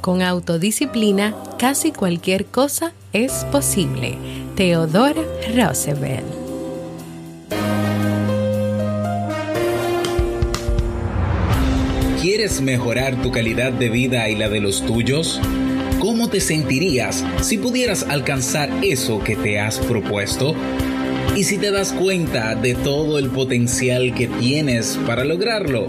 Con autodisciplina, casi cualquier cosa es posible. Theodore Roosevelt. ¿Quieres mejorar tu calidad de vida y la de los tuyos? ¿Cómo te sentirías si pudieras alcanzar eso que te has propuesto? ¿Y si te das cuenta de todo el potencial que tienes para lograrlo?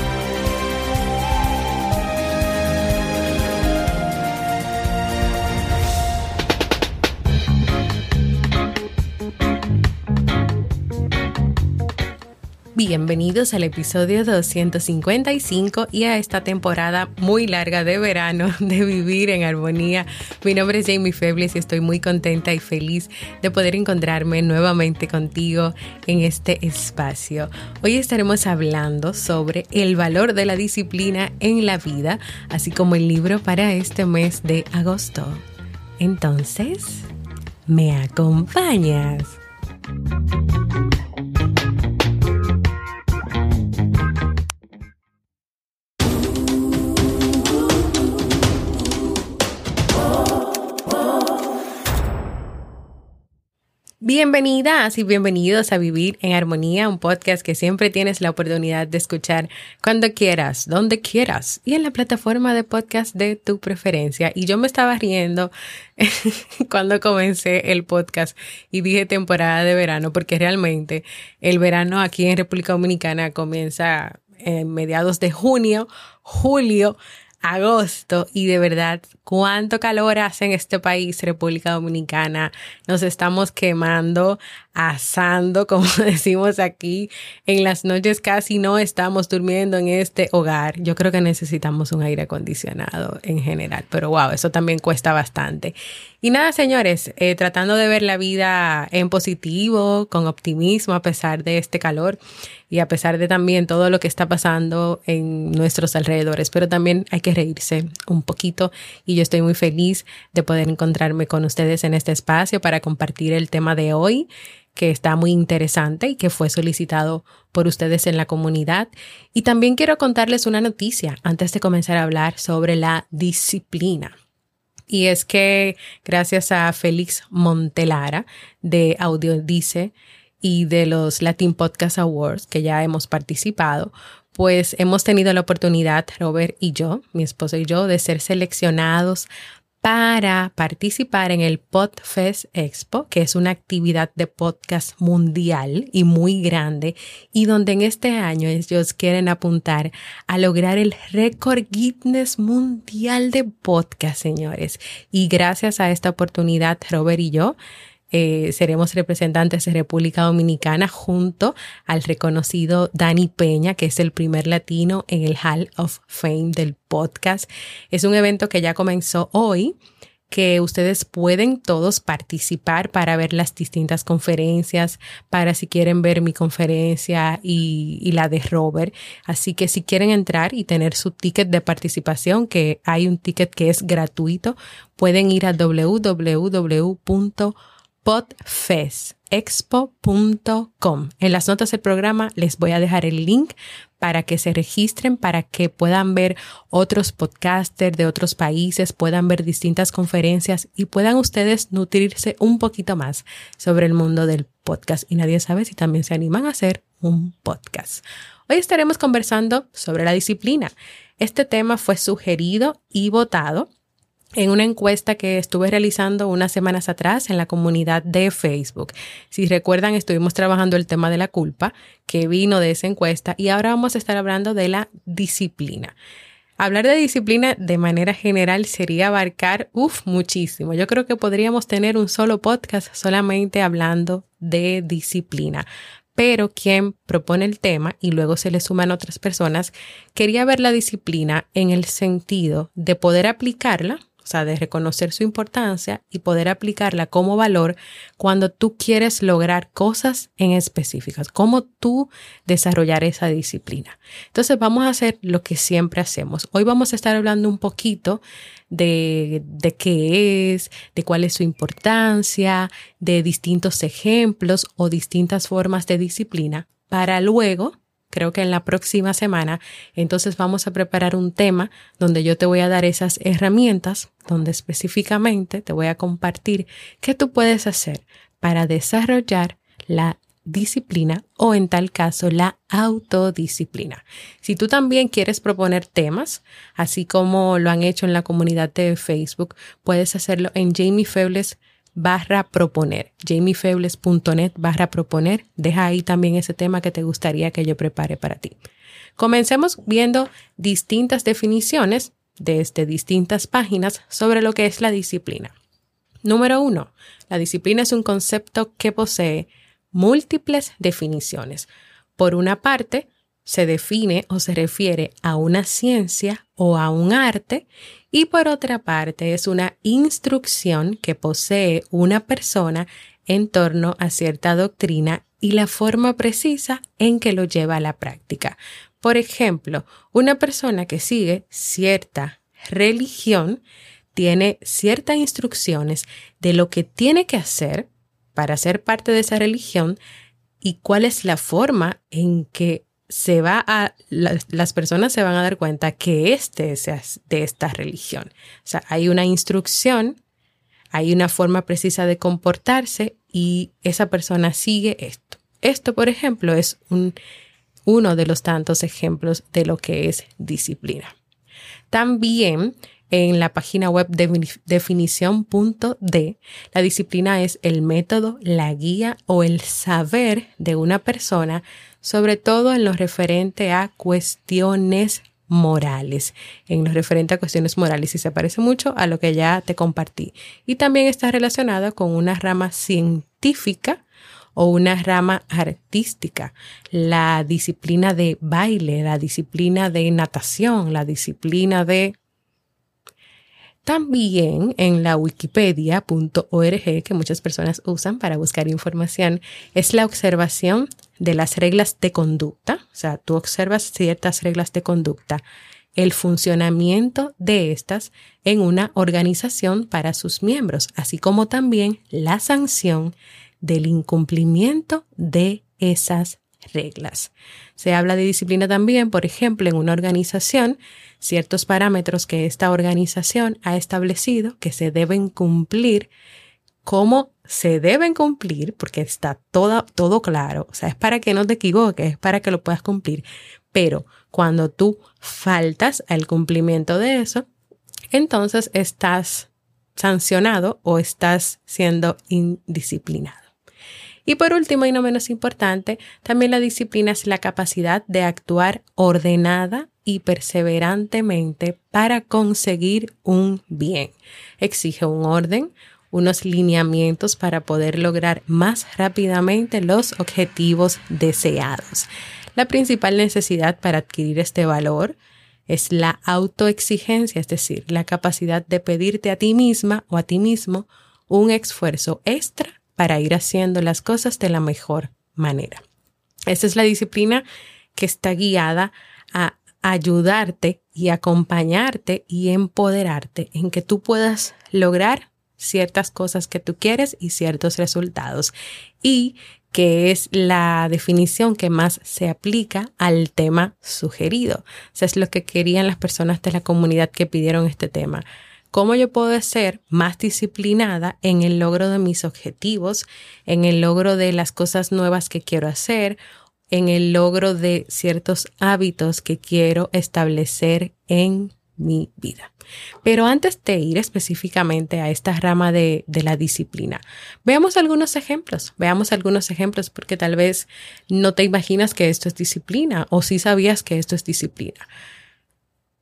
Bienvenidos al episodio 255 y a esta temporada muy larga de verano de Vivir en Armonía. Mi nombre es Jamie Febles y estoy muy contenta y feliz de poder encontrarme nuevamente contigo en este espacio. Hoy estaremos hablando sobre el valor de la disciplina en la vida, así como el libro para este mes de agosto. Entonces, ¿me acompañas? Bienvenidas y bienvenidos a Vivir en Armonía, un podcast que siempre tienes la oportunidad de escuchar cuando quieras, donde quieras y en la plataforma de podcast de tu preferencia. Y yo me estaba riendo cuando comencé el podcast y dije temporada de verano, porque realmente el verano aquí en República Dominicana comienza en mediados de junio, julio, agosto y de verdad cuánto calor hace en este país, República Dominicana. Nos estamos quemando, asando, como decimos aquí. En las noches casi no estamos durmiendo en este hogar. Yo creo que necesitamos un aire acondicionado en general, pero wow, eso también cuesta bastante. Y nada, señores, eh, tratando de ver la vida en positivo, con optimismo a pesar de este calor y a pesar de también todo lo que está pasando en nuestros alrededores, pero también hay que reírse un poquito y yo estoy muy feliz de poder encontrarme con ustedes en este espacio para compartir el tema de hoy que está muy interesante y que fue solicitado por ustedes en la comunidad. Y también quiero contarles una noticia antes de comenzar a hablar sobre la disciplina. Y es que gracias a Félix Montelara de Audiodice y de los Latin Podcast Awards que ya hemos participado, pues hemos tenido la oportunidad, Robert y yo, mi esposo y yo, de ser seleccionados para participar en el Podfest Expo, que es una actividad de podcast mundial y muy grande, y donde en este año ellos quieren apuntar a lograr el récord Guinness mundial de podcast, señores. Y gracias a esta oportunidad, Robert y yo, eh, seremos representantes de República Dominicana junto al reconocido Dani Peña, que es el primer latino en el Hall of Fame del podcast. Es un evento que ya comenzó hoy que ustedes pueden todos participar para ver las distintas conferencias, para si quieren ver mi conferencia y, y, la de Robert. Así que si quieren entrar y tener su ticket de participación, que hay un ticket que es gratuito, pueden ir a www podfestexpo.com. En las notas del programa les voy a dejar el link para que se registren, para que puedan ver otros podcasters de otros países, puedan ver distintas conferencias y puedan ustedes nutrirse un poquito más sobre el mundo del podcast. Y nadie sabe si también se animan a hacer un podcast. Hoy estaremos conversando sobre la disciplina. Este tema fue sugerido y votado en una encuesta que estuve realizando unas semanas atrás en la comunidad de Facebook. Si recuerdan, estuvimos trabajando el tema de la culpa que vino de esa encuesta y ahora vamos a estar hablando de la disciplina. Hablar de disciplina de manera general sería abarcar, uff, muchísimo. Yo creo que podríamos tener un solo podcast solamente hablando de disciplina. Pero quien propone el tema y luego se le suman otras personas, quería ver la disciplina en el sentido de poder aplicarla de reconocer su importancia y poder aplicarla como valor cuando tú quieres lograr cosas en específicas, cómo tú desarrollar esa disciplina. Entonces vamos a hacer lo que siempre hacemos. Hoy vamos a estar hablando un poquito de, de qué es, de cuál es su importancia, de distintos ejemplos o distintas formas de disciplina para luego creo que en la próxima semana, entonces vamos a preparar un tema donde yo te voy a dar esas herramientas, donde específicamente te voy a compartir qué tú puedes hacer para desarrollar la disciplina o en tal caso la autodisciplina. Si tú también quieres proponer temas, así como lo han hecho en la comunidad de Facebook, puedes hacerlo en Jamie Febles barra proponer, jamiefebles.net barra proponer. Deja ahí también ese tema que te gustaría que yo prepare para ti. Comencemos viendo distintas definiciones desde distintas páginas sobre lo que es la disciplina. Número uno, la disciplina es un concepto que posee múltiples definiciones. Por una parte, se define o se refiere a una ciencia o a un arte y por otra parte es una instrucción que posee una persona en torno a cierta doctrina y la forma precisa en que lo lleva a la práctica. Por ejemplo, una persona que sigue cierta religión tiene ciertas instrucciones de lo que tiene que hacer para ser parte de esa religión y cuál es la forma en que se va a, las personas se van a dar cuenta que este es de esta religión. O sea, hay una instrucción, hay una forma precisa de comportarse y esa persona sigue esto. Esto, por ejemplo, es un, uno de los tantos ejemplos de lo que es disciplina. También en la página web de. Definición.d, la disciplina es el método, la guía o el saber de una persona sobre todo en lo referente a cuestiones morales, en lo referente a cuestiones morales y se parece mucho a lo que ya te compartí. Y también está relacionada con una rama científica o una rama artística, la disciplina de baile, la disciplina de natación, la disciplina de también en la wikipedia.org, que muchas personas usan para buscar información, es la observación de las reglas de conducta. O sea, tú observas ciertas reglas de conducta, el funcionamiento de estas en una organización para sus miembros, así como también la sanción del incumplimiento de esas reglas. Se habla de disciplina también, por ejemplo, en una organización, ciertos parámetros que esta organización ha establecido que se deben cumplir, cómo se deben cumplir, porque está todo, todo claro, o sea, es para que no te equivoques, es para que lo puedas cumplir, pero cuando tú faltas al cumplimiento de eso, entonces estás sancionado o estás siendo indisciplinado. Y por último y no menos importante, también la disciplina es la capacidad de actuar ordenada y perseverantemente para conseguir un bien. Exige un orden, unos lineamientos para poder lograr más rápidamente los objetivos deseados. La principal necesidad para adquirir este valor es la autoexigencia, es decir, la capacidad de pedirte a ti misma o a ti mismo un esfuerzo extra para ir haciendo las cosas de la mejor manera. Esta es la disciplina que está guiada a ayudarte y acompañarte y empoderarte en que tú puedas lograr ciertas cosas que tú quieres y ciertos resultados. Y que es la definición que más se aplica al tema sugerido. Es lo que querían las personas de la comunidad que pidieron este tema cómo yo puedo ser más disciplinada en el logro de mis objetivos, en el logro de las cosas nuevas que quiero hacer, en el logro de ciertos hábitos que quiero establecer en mi vida. Pero antes de ir específicamente a esta rama de, la disciplina, veamos algunos ejemplos, veamos algunos ejemplos porque tal vez no te imaginas que esto es disciplina o si sabías que esto es disciplina.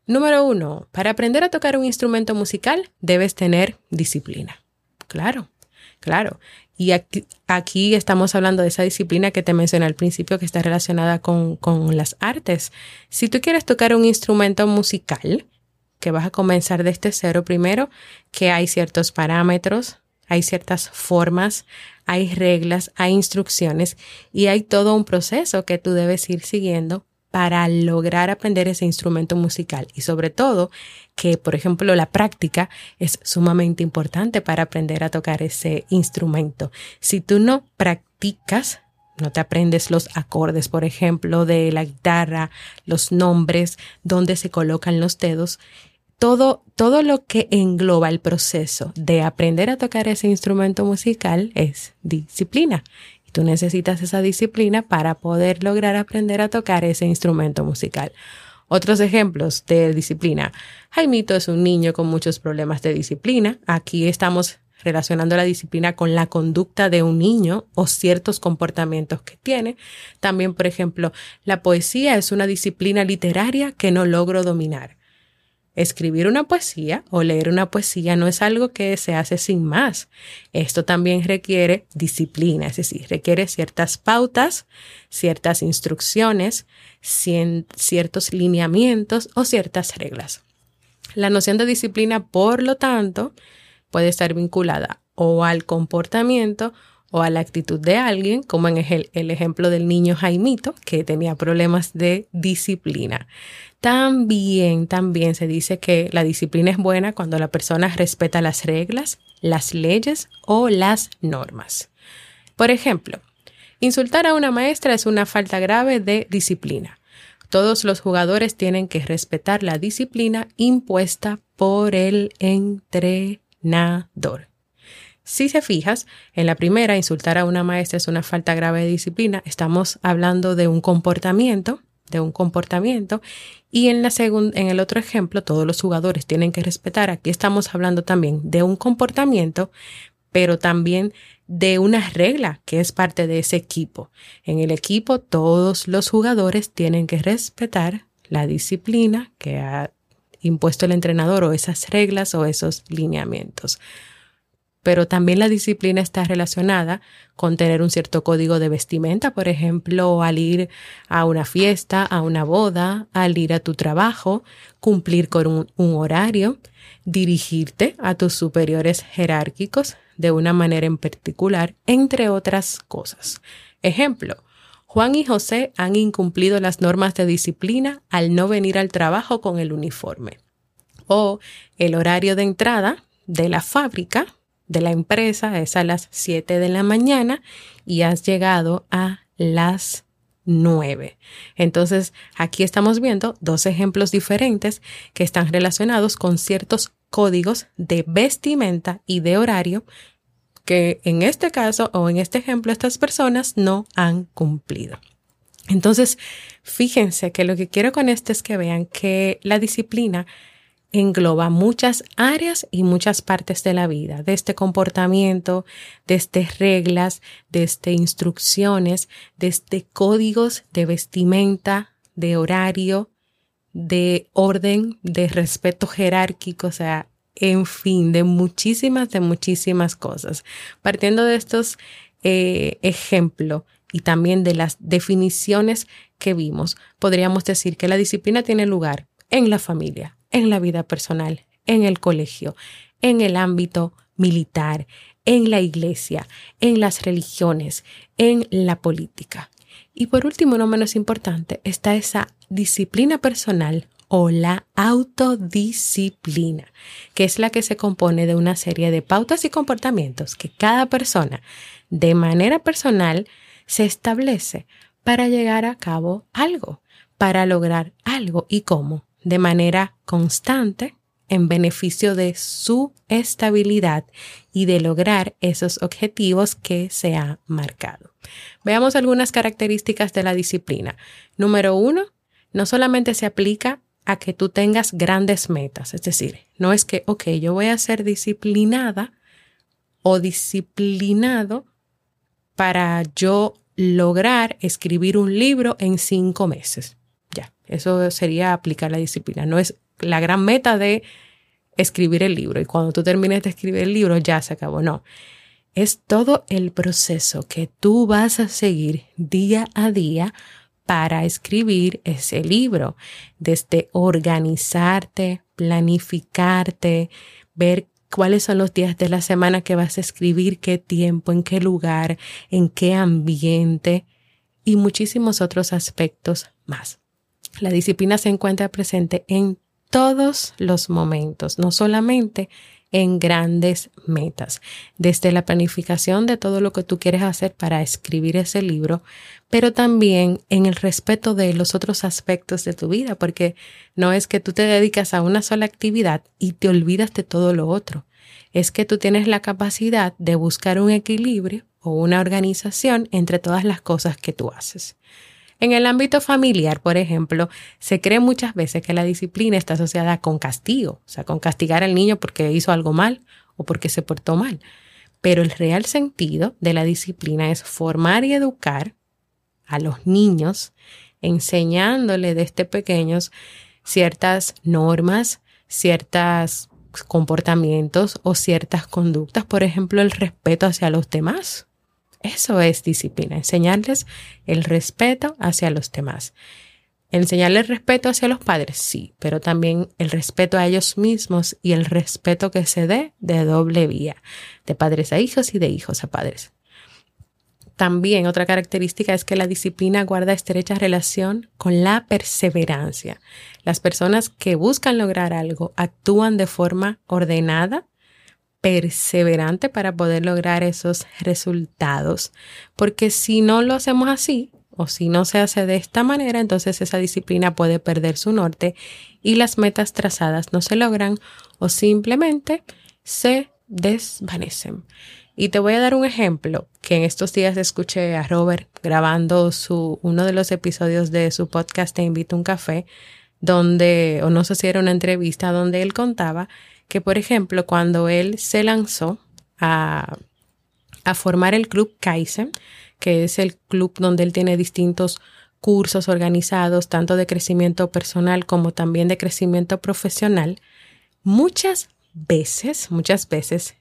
Número uno, para aprender a tocar un instrumento musical debes tener disciplina. Claro, claro. Y aquí, estamos hablando de esa disciplina que te mencioné al principio que está relacionada con, con las artes. Si tú quieres tocar un instrumento musical, que vas a comenzar desde cero primero, que hay ciertos parámetros, hay ciertas formas, hay reglas, hay instrucciones y hay todo un proceso que tú debes ir siguiendo para lograr aprender ese instrumento musical y sobre todo que, por ejemplo, la práctica es sumamente importante para aprender a tocar ese instrumento. Si tú no practicas, no te aprendes los acordes, por ejemplo, de la guitarra, los nombres, dónde se colocan los dedos, todo, todo lo que engloba el proceso de aprender a tocar ese instrumento musical es disciplina. Tú necesitas esa disciplina para poder lograr aprender a tocar ese instrumento musical. Otros ejemplos de disciplina. Jaimito es un niño con muchos problemas de disciplina. Aquí estamos relacionando la disciplina con la conducta de un niño o ciertos comportamientos que tiene. También, por ejemplo, la poesía es una disciplina literaria que no logro dominar. Escribir una poesía o leer una poesía no es algo que se hace sin más. Esto también requiere disciplina, es decir, requiere ciertas pautas, ciertas instrucciones, ciertos lineamientos o ciertas reglas. La noción de disciplina, por lo tanto, puede estar vinculada o al comportamiento o a la actitud de alguien, como en el, ejemplo del niño Jaimito, que tenía problemas de disciplina. También, también se dice que la disciplina es buena cuando la persona respeta las reglas, las leyes o las normas. Por ejemplo, insultar a una maestra es una falta grave de disciplina. Todos los jugadores tienen que respetar la disciplina impuesta por el entrenador. Si se fijas, en la primera, insultar a una maestra es una falta grave de disciplina. Estamos hablando de un comportamiento, de un comportamiento. Y en la en el otro ejemplo, todos los jugadores tienen que respetar. Aquí estamos hablando también de un comportamiento, pero también de una regla que es parte de ese equipo. En el equipo, todos los jugadores tienen que respetar la disciplina que ha impuesto el entrenador o esas reglas o esos lineamientos pero también la disciplina está relacionada con tener un cierto código de vestimenta, por ejemplo, al ir a una fiesta, a una boda, al ir a tu trabajo, cumplir con un, horario, dirigirte a tus superiores jerárquicos de una manera en particular, entre otras cosas. Ejemplo, Juan y José han incumplido las normas de disciplina al no venir al trabajo con el uniforme. O el horario de entrada de la fábrica de la empresa es a las 7 de la mañana y has llegado a las 9. Entonces, aquí estamos viendo dos ejemplos diferentes que están relacionados con ciertos códigos de vestimenta y de horario que en este caso o en este ejemplo estas personas no han cumplido. Entonces, fíjense que lo que quiero con esto es que vean que la disciplina engloba muchas áreas y muchas partes de la vida, desde comportamiento, desde reglas, desde instrucciones, desde códigos de vestimenta, de horario, de orden, de respeto jerárquico, o sea, en fin, de muchísimas, de muchísimas cosas. Partiendo de estos eh, ejemplos y también de las definiciones que vimos, podríamos decir que la disciplina tiene lugar en la familia, en la vida personal, en el colegio, en el ámbito militar, en la iglesia, en las religiones, en la política. Y por último, no menos importante, está esa disciplina personal o la autodisciplina, que es la que se compone de una serie de pautas y comportamientos que cada persona de manera personal se establece para llegar a cabo algo, para lograr algo y cómo de manera constante en beneficio de su estabilidad y de lograr esos objetivos que se ha marcado. Veamos algunas características de la disciplina. Número uno, no solamente se aplica a que tú tengas grandes metas, es decir, no es que, ok, yo voy a ser disciplinada o disciplinado para yo lograr escribir un libro en cinco meses. Eso sería aplicar la disciplina. No es la gran meta de escribir el libro y cuando tú termines de escribir el libro ya se acabó. No, es todo el proceso que tú vas a seguir día a día para escribir ese libro, desde organizarte, planificarte, ver cuáles son los días de la semana que vas a escribir, qué tiempo, en qué lugar, en qué ambiente y muchísimos otros aspectos más. La disciplina se encuentra presente en todos los momentos, no solamente en grandes metas, desde la planificación de todo lo que tú quieres hacer para escribir ese libro, pero también en el respeto de los otros aspectos de tu vida, porque no es que tú te dedicas a una sola actividad y te olvidas de todo lo otro, es que tú tienes la capacidad de buscar un equilibrio o una organización entre todas las cosas que tú haces. En el ámbito familiar, por ejemplo, se cree muchas veces que la disciplina está asociada con castigo, o sea, con castigar al niño porque hizo algo mal o porque se portó mal. Pero el real sentido de la disciplina es formar y educar a los niños, enseñándole desde pequeños ciertas normas, ciertos comportamientos o ciertas conductas, por ejemplo, el respeto hacia los demás. Eso es disciplina, enseñarles el respeto hacia los demás. Enseñarles respeto hacia los padres, sí, pero también el respeto a ellos mismos y el respeto que se dé de doble vía, de padres a hijos y de hijos a padres. También otra característica es que la disciplina guarda estrecha relación con la perseverancia. Las personas que buscan lograr algo actúan de forma ordenada, perseverante para poder lograr esos resultados. Porque si no lo hacemos así, o si no se hace de esta manera, entonces esa disciplina puede perder su norte y las metas trazadas no se logran o simplemente se desvanecen. Y te voy a dar un ejemplo que en estos días escuché a Robert grabando su, uno de los episodios de su podcast Te invito a un café, donde, o no sé si era una entrevista, donde él contaba que, por ejemplo, cuando él se lanzó a, a formar el club Kaizen, que es el club donde él tiene distintos cursos organizados, tanto de crecimiento personal como también de crecimiento profesional, muchas veces, muchas veces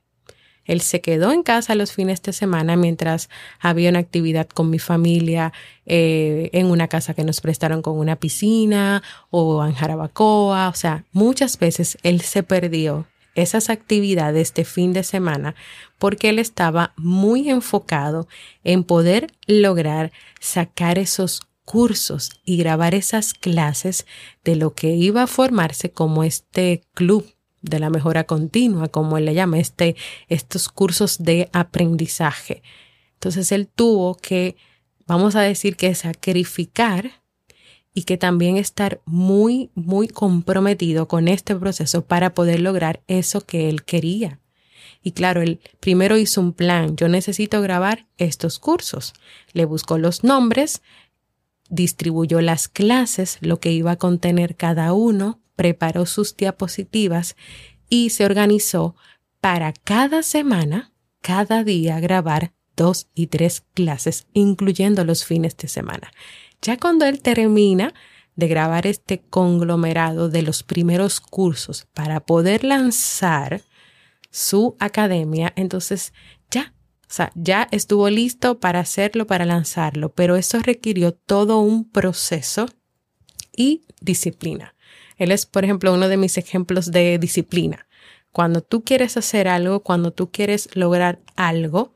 él se quedó en casa los fines de semana mientras había una actividad con mi familia eh, en una casa que nos prestaron con una piscina o en Jarabacoa. O sea, muchas veces él se perdió esas actividades de fin de semana porque él estaba muy enfocado en poder lograr sacar esos cursos y grabar esas clases de lo que iba a formarse como este club de la mejora continua, como él le llama, este, estos cursos de aprendizaje. Entonces él tuvo que, vamos a decir que sacrificar y que también estar muy, muy comprometido con este proceso para poder lograr eso que él quería. Y claro, él primero hizo un plan, yo necesito grabar estos cursos. Le buscó los nombres, distribuyó las clases, lo que iba a contener cada uno, preparó sus diapositivas y se organizó para cada semana, cada día grabar dos y tres clases, incluyendo los fines de semana. Ya cuando él termina de grabar este conglomerado de los primeros cursos para poder lanzar su academia, entonces ya, o sea, ya estuvo listo para hacerlo, para lanzarlo, pero eso requirió todo un proceso y disciplina. Él es, por ejemplo, uno de mis ejemplos de disciplina. Cuando tú quieres hacer algo, cuando tú quieres lograr algo,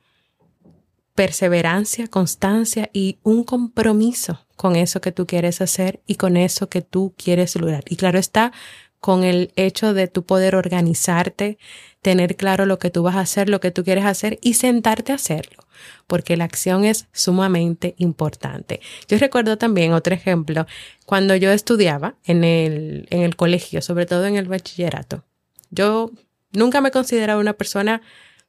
perseverancia, constancia y un compromiso con eso que tú quieres hacer y con eso que tú quieres lograr. Y claro está, con el hecho de tu poder organizarte, tener claro lo que tú vas a hacer, lo que tú quieres hacer y sentarte a hacerlo, porque la acción es sumamente importante. Yo recuerdo también otro ejemplo, cuando yo estudiaba en el, en el colegio, sobre todo en el bachillerato, yo nunca me consideraba una persona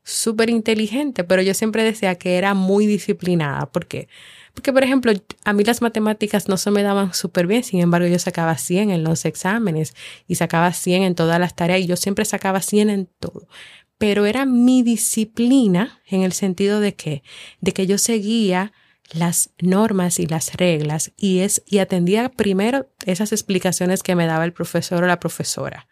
súper inteligente, pero yo siempre decía que era muy disciplinada. ¿Por qué? Porque, por ejemplo, a mí las matemáticas no se me daban súper bien, sin embargo, yo sacaba 100 en los exámenes y sacaba 100 en todas las tareas y yo siempre sacaba 100 en todo. Pero era mi disciplina en el sentido de que, de que yo seguía las normas y las reglas y es y atendía primero esas explicaciones que me daba el profesor o la profesora.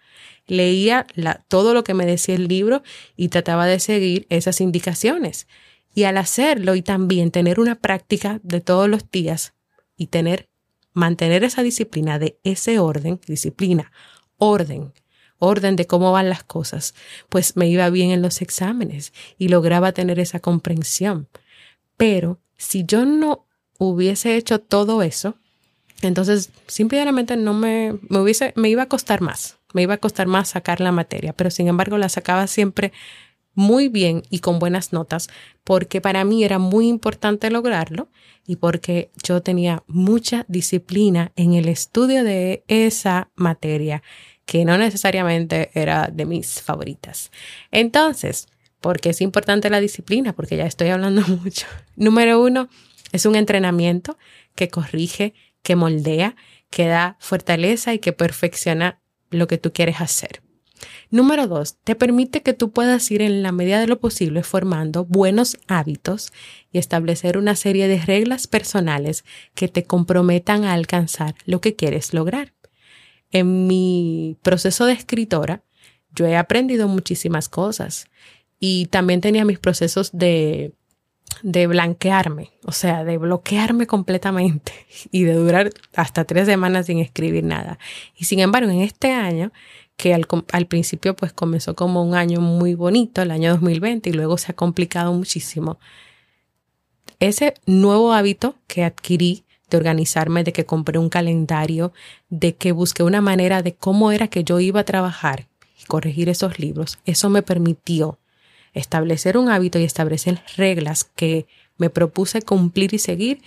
Leía todo lo que me decía el libro y trataba de seguir esas indicaciones. Y al hacerlo y también tener una práctica de todos los días y tener mantener esa disciplina de ese orden, disciplina, orden, orden de cómo van las cosas, pues me iba bien en los exámenes y lograba tener esa comprensión. Pero si yo no hubiese hecho todo eso, entonces simplemente no me, me hubiese, me iba a costar más, me iba a costar más sacar la materia, pero sin embargo la sacaba siempre muy bien y con buenas notas, porque para mí era muy importante lograrlo y porque yo tenía mucha disciplina en el estudio de esa materia que no necesariamente era de mis favoritas. Entonces, ¿por qué es importante la disciplina? Porque ya estoy hablando mucho. Número uno, es un entrenamiento que corrige, que moldea, que da fortaleza y que perfecciona lo que tú quieres hacer. Número dos, te permite que tú puedas ir en la medida de lo posible formando buenos hábitos y establecer una serie de reglas personales que te comprometan a alcanzar lo que quieres lograr en mi proceso de escritora, yo he aprendido muchísimas cosas y también tenía mis procesos de, de blanquearme, o sea, de bloquearme completamente y de durar hasta tres semanas sin escribir nada. Y sin embargo, en este año, que al, principio pues comenzó como un año muy bonito, el año 2020, y luego se ha complicado muchísimo, ese nuevo hábito que adquirí de organizarme, de que compré un calendario, de que busqué una manera de cómo era que yo iba a trabajar y corregir esos libros. Eso me permitió establecer un hábito y establecer reglas que me propuse cumplir y seguir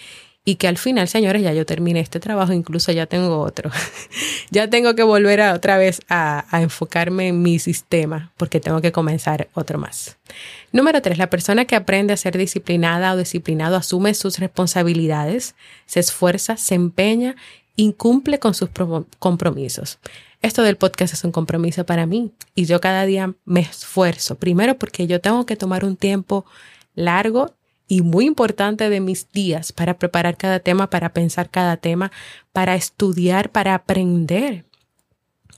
y que al final, señores, ya yo terminé este trabajo, incluso ya tengo otro. ya tengo que volver a, otra vez a, a, enfocarme en mi sistema porque tengo que comenzar otro más. Número tres, la persona que aprende a ser disciplinada o disciplinado asume sus responsabilidades, se esfuerza, se empeña, incumple con sus compromisos. Esto del podcast es un compromiso para mí y yo cada día me esfuerzo. Primero porque yo tengo que tomar un tiempo largo y muy importante de mis días para preparar cada tema, para pensar cada tema, para estudiar, para aprender.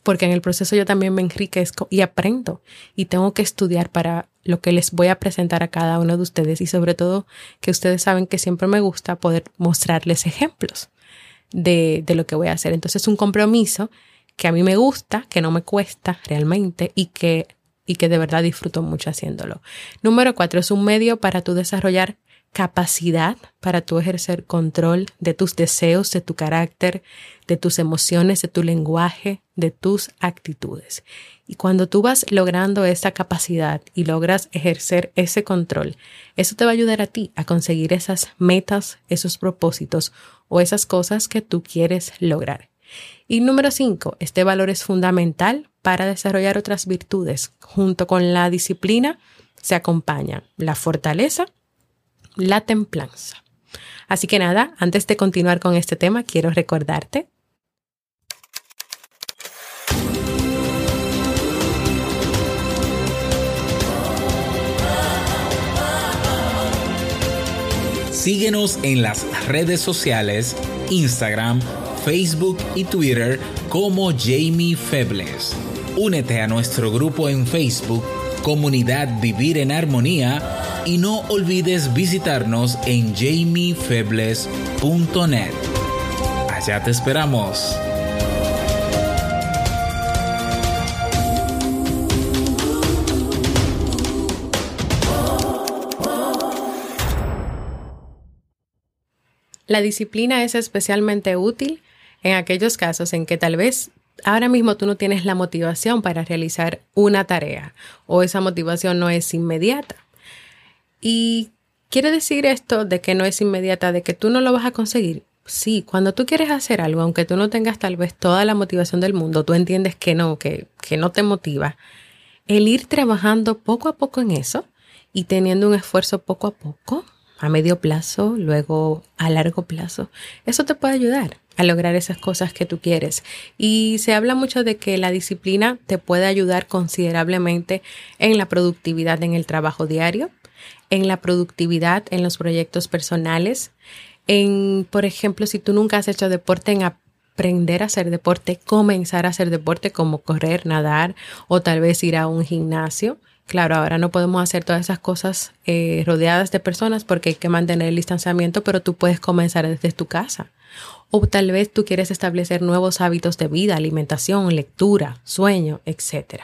Porque en el proceso yo también me enriquezco y aprendo y tengo que estudiar para lo que les voy a presentar a cada uno de ustedes y sobre todo que ustedes saben que siempre me gusta poder mostrarles ejemplos de, de lo que voy a hacer. Entonces es un compromiso que a mí me gusta, que no me cuesta realmente y que y que de verdad disfruto mucho haciéndolo. Número cuatro, es un medio para tú desarrollar capacidad para tú ejercer control de tus deseos, de tu carácter, de tus emociones, de tu lenguaje, de tus actitudes. Y cuando tú vas logrando esa capacidad y logras ejercer ese control, eso te va a ayudar a ti a conseguir esas metas, esos propósitos o esas cosas que tú quieres lograr. Y número cinco, este valor es fundamental para desarrollar otras virtudes. Junto con la disciplina se acompaña la fortaleza, la templanza. Así que nada, antes de continuar con este tema, quiero recordarte Síguenos en las redes sociales, Instagram, Facebook y Twitter como Jamie Febles. Únete a nuestro grupo en Facebook, Comunidad Vivir en Armonía, y no olvides visitarnos en jamiefebles.net. Allá te esperamos. La disciplina es especialmente útil en aquellos casos en que tal vez ahora mismo tú no tienes la motivación para realizar una tarea o esa motivación no es inmediata. Y quiere decir esto de que no es inmediata, de que tú no lo vas a conseguir. Sí, cuando tú quieres hacer algo, aunque tú no tengas tal vez toda la motivación del mundo, tú entiendes que no, que, que no te motiva. El ir trabajando poco a poco en eso y teniendo un esfuerzo poco a poco, a medio plazo, luego a largo plazo, eso te puede ayudar a lograr esas cosas que tú quieres. Y se habla mucho de que la disciplina te puede ayudar considerablemente en la productividad en el trabajo diario, en la productividad, en los proyectos personales, en, por ejemplo, si tú nunca has hecho deporte, en aprender a hacer deporte, comenzar a hacer deporte como correr, nadar o tal vez ir a un gimnasio. Claro, ahora no podemos hacer todas esas cosas eh, rodeadas de personas porque hay que mantener el distanciamiento, pero tú puedes comenzar desde tu casa. O tal vez tú quieres establecer nuevos hábitos de vida, alimentación, lectura, sueño, etc.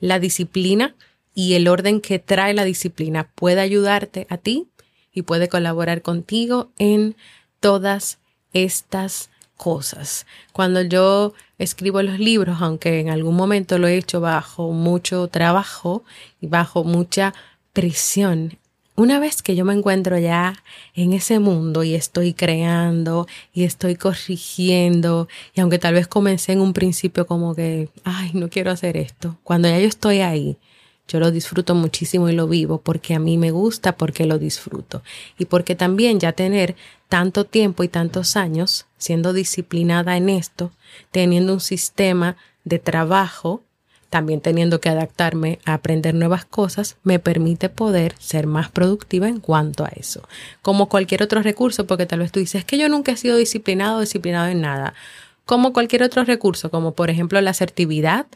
La disciplina y el orden que trae la disciplina puede ayudarte a ti y puede colaborar contigo en todas estas cosas. Cuando yo escribo los libros, aunque en algún momento lo he hecho bajo mucho trabajo y bajo mucha presión, una vez que yo me encuentro ya en ese mundo y estoy creando y estoy corrigiendo, y aunque tal vez comencé en un principio como que, ay, no quiero hacer esto, cuando ya yo estoy ahí, yo lo disfruto muchísimo y lo vivo porque a mí me gusta, porque lo disfruto. Y porque también ya tener tanto tiempo y tantos años siendo disciplinada en esto, teniendo un sistema de trabajo, también teniendo que adaptarme a aprender nuevas cosas, me permite poder ser más productiva en cuanto a eso. Como cualquier otro recurso, porque tal vez tú dices, es que yo nunca he sido disciplinado o disciplinado en nada como cualquier otro recurso, como por ejemplo la asertividad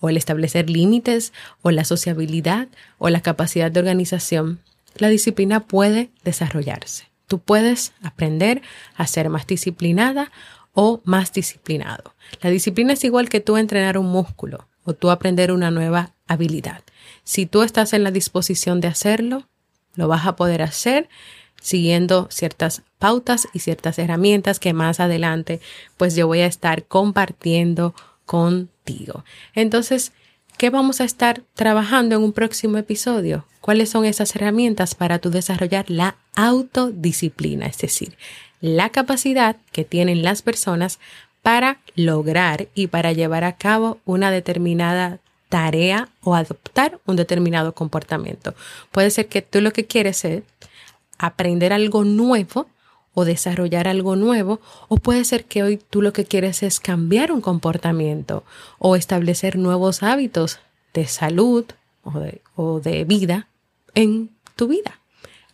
o el establecer límites o la sociabilidad o la capacidad de organización, la disciplina puede desarrollarse. Tú puedes aprender a ser más disciplinada o más disciplinado. La disciplina es igual que tú entrenar un músculo o tú aprender una nueva habilidad. Si tú estás en la disposición de hacerlo, lo vas a poder hacer siguiendo ciertas pautas y ciertas herramientas que más adelante pues yo voy a estar compartiendo contigo. Entonces, ¿qué vamos a estar trabajando en un próximo episodio? ¿Cuáles son esas herramientas para tu desarrollar la autodisciplina? Es decir, la capacidad que tienen las personas para lograr y para llevar a cabo una determinada tarea o adoptar un determinado comportamiento. Puede ser que tú lo que quieres es aprender algo nuevo o desarrollar algo nuevo, o puede ser que hoy tú lo que quieres es cambiar un comportamiento o establecer nuevos hábitos de salud o de, vida en tu vida,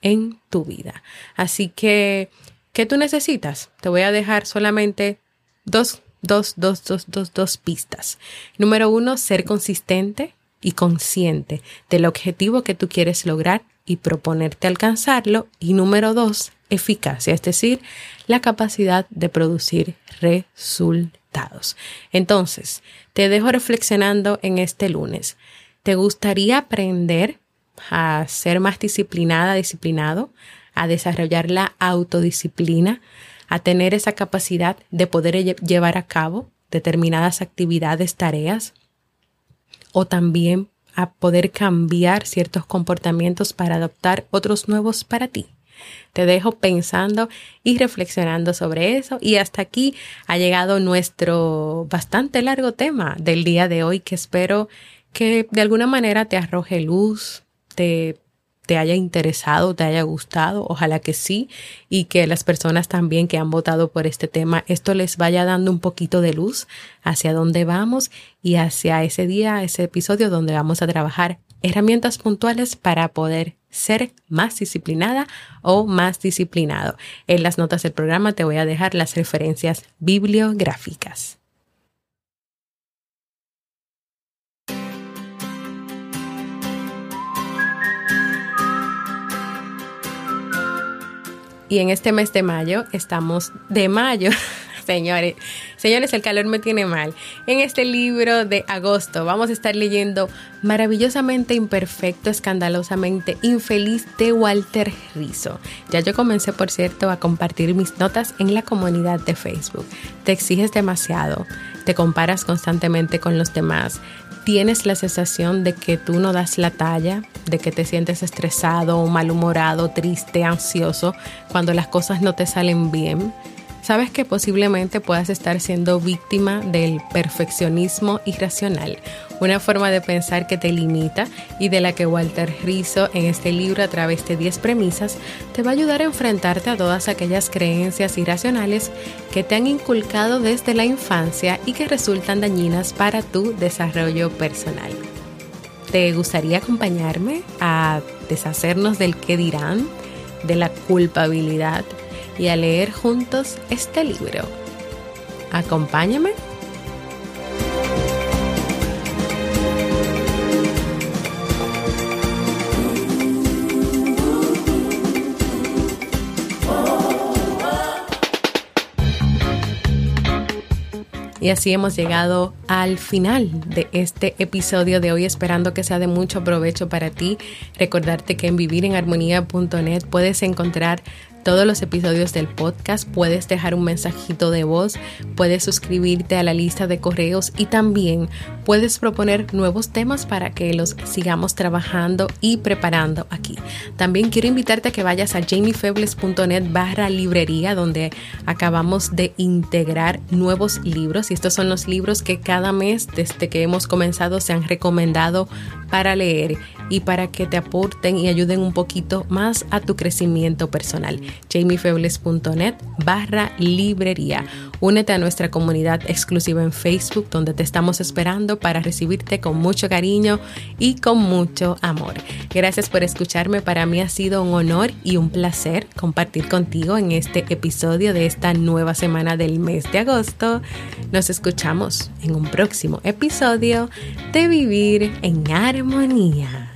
en tu vida. Así que, ¿qué tú necesitas? Te voy a dejar solamente dos, dos, dos, dos, dos, dos pistas. Número uno, ser consistente y consciente del objetivo que tú quieres lograr y proponerte alcanzarlo. Y número dos, eficacia, es decir, la capacidad de producir resultados. Entonces, te dejo reflexionando en este lunes. ¿Te gustaría aprender a ser más disciplinada, disciplinado, a desarrollar la autodisciplina, a tener esa capacidad de poder llevar a cabo determinadas actividades, tareas, o también a poder cambiar ciertos comportamientos para adoptar otros nuevos para ti. Te dejo pensando y reflexionando sobre eso y hasta aquí ha llegado nuestro bastante largo tema del día de hoy que espero que de alguna manera te arroje luz, te te haya interesado, te haya gustado, ojalá que sí, y que las personas también que han votado por este tema, esto les vaya dando un poquito de luz hacia dónde vamos y hacia ese día, ese episodio donde vamos a trabajar herramientas puntuales para poder ser más disciplinada o más disciplinado. En las notas del programa te voy a dejar las referencias bibliográficas. Y en este mes de mayo, estamos de mayo, señores, señores, el calor me tiene mal. En este libro de agosto vamos a estar leyendo Maravillosamente Imperfecto, Escandalosamente Infeliz de Walter Rizzo. Ya yo comencé, por cierto, a compartir mis notas en la comunidad de Facebook. Te exiges demasiado, te comparas constantemente con los demás, tienes la sensación de que tú no das la talla, de que te sientes estresado, malhumorado, triste, ansioso cuando las cosas no te salen bien, sabes que posiblemente puedas estar siendo víctima del perfeccionismo irracional, una forma de pensar que te limita y de la que Walter Rizzo en este libro a través de 10 premisas te va a ayudar a enfrentarte a todas aquellas creencias irracionales que te han inculcado desde la infancia y que resultan dañinas para tu desarrollo personal. ¿Te gustaría acompañarme a deshacernos del qué dirán, de la culpabilidad y a leer juntos este libro. Acompáñame Y así hemos llegado al final de este episodio de hoy, esperando que sea de mucho provecho para ti. Recordarte que en vivirenharmonía.net puedes encontrar todos los episodios del podcast, puedes dejar un mensajito de voz, puedes suscribirte a la lista de correos y también puedes proponer nuevos temas para que los sigamos trabajando y preparando aquí. También quiero invitarte a que vayas a jamiefebles.net barra librería donde acabamos de integrar nuevos libros y estos son los libros que cada mes desde que hemos comenzado se han recomendado para leer y para que te aporten y ayuden un poquito más a tu crecimiento personal. jamiefebles.net barra librería. Únete a nuestra comunidad exclusiva en Facebook donde te estamos esperando para recibirte con mucho cariño y con mucho amor. Gracias por escucharme. Para mí ha sido un honor y un placer compartir contigo en este episodio de esta nueva semana del mes de agosto. Nos escuchamos en un próximo episodio de Vivir en Armonía.